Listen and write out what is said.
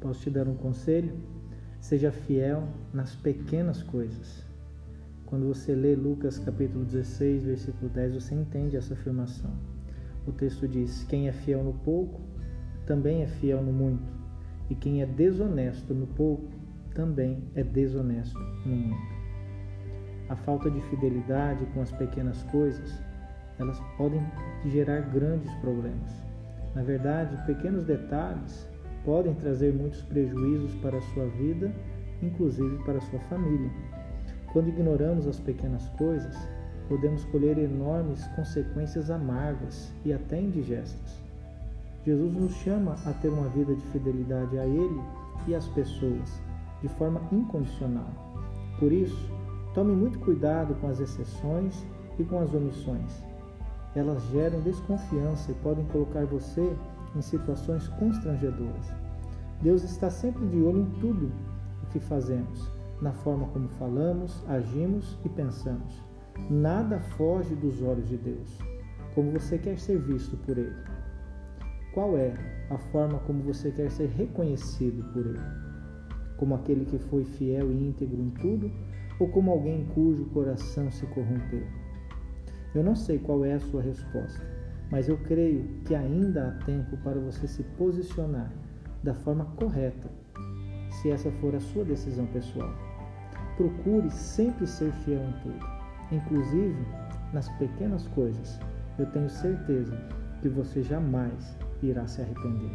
Posso te dar um conselho? Seja fiel nas pequenas coisas. Quando você lê Lucas capítulo 16, versículo 10, você entende essa afirmação. O texto diz: Quem é fiel no pouco, também é fiel no muito. E quem é desonesto no pouco, também é desonesto no muito. A falta de fidelidade com as pequenas coisas, elas podem gerar grandes problemas. Na verdade, pequenos detalhes podem trazer muitos prejuízos para a sua vida, inclusive para a sua família. Quando ignoramos as pequenas coisas, podemos colher enormes consequências amargas e até indigestas. Jesus nos chama a ter uma vida de fidelidade a Ele e às pessoas, de forma incondicional. Por isso, tome muito cuidado com as exceções e com as omissões. Elas geram desconfiança e podem colocar você em situações constrangedoras. Deus está sempre de olho em tudo o que fazemos, na forma como falamos, agimos e pensamos. Nada foge dos olhos de Deus. Como você quer ser visto por Ele? Qual é a forma como você quer ser reconhecido por Ele? Como aquele que foi fiel e íntegro em tudo ou como alguém cujo coração se corrompeu? Eu não sei qual é a sua resposta, mas eu creio que ainda há tempo para você se posicionar da forma correta, se essa for a sua decisão pessoal. Procure sempre ser fiel em tudo, inclusive nas pequenas coisas. Eu tenho certeza que você jamais irá se arrepender.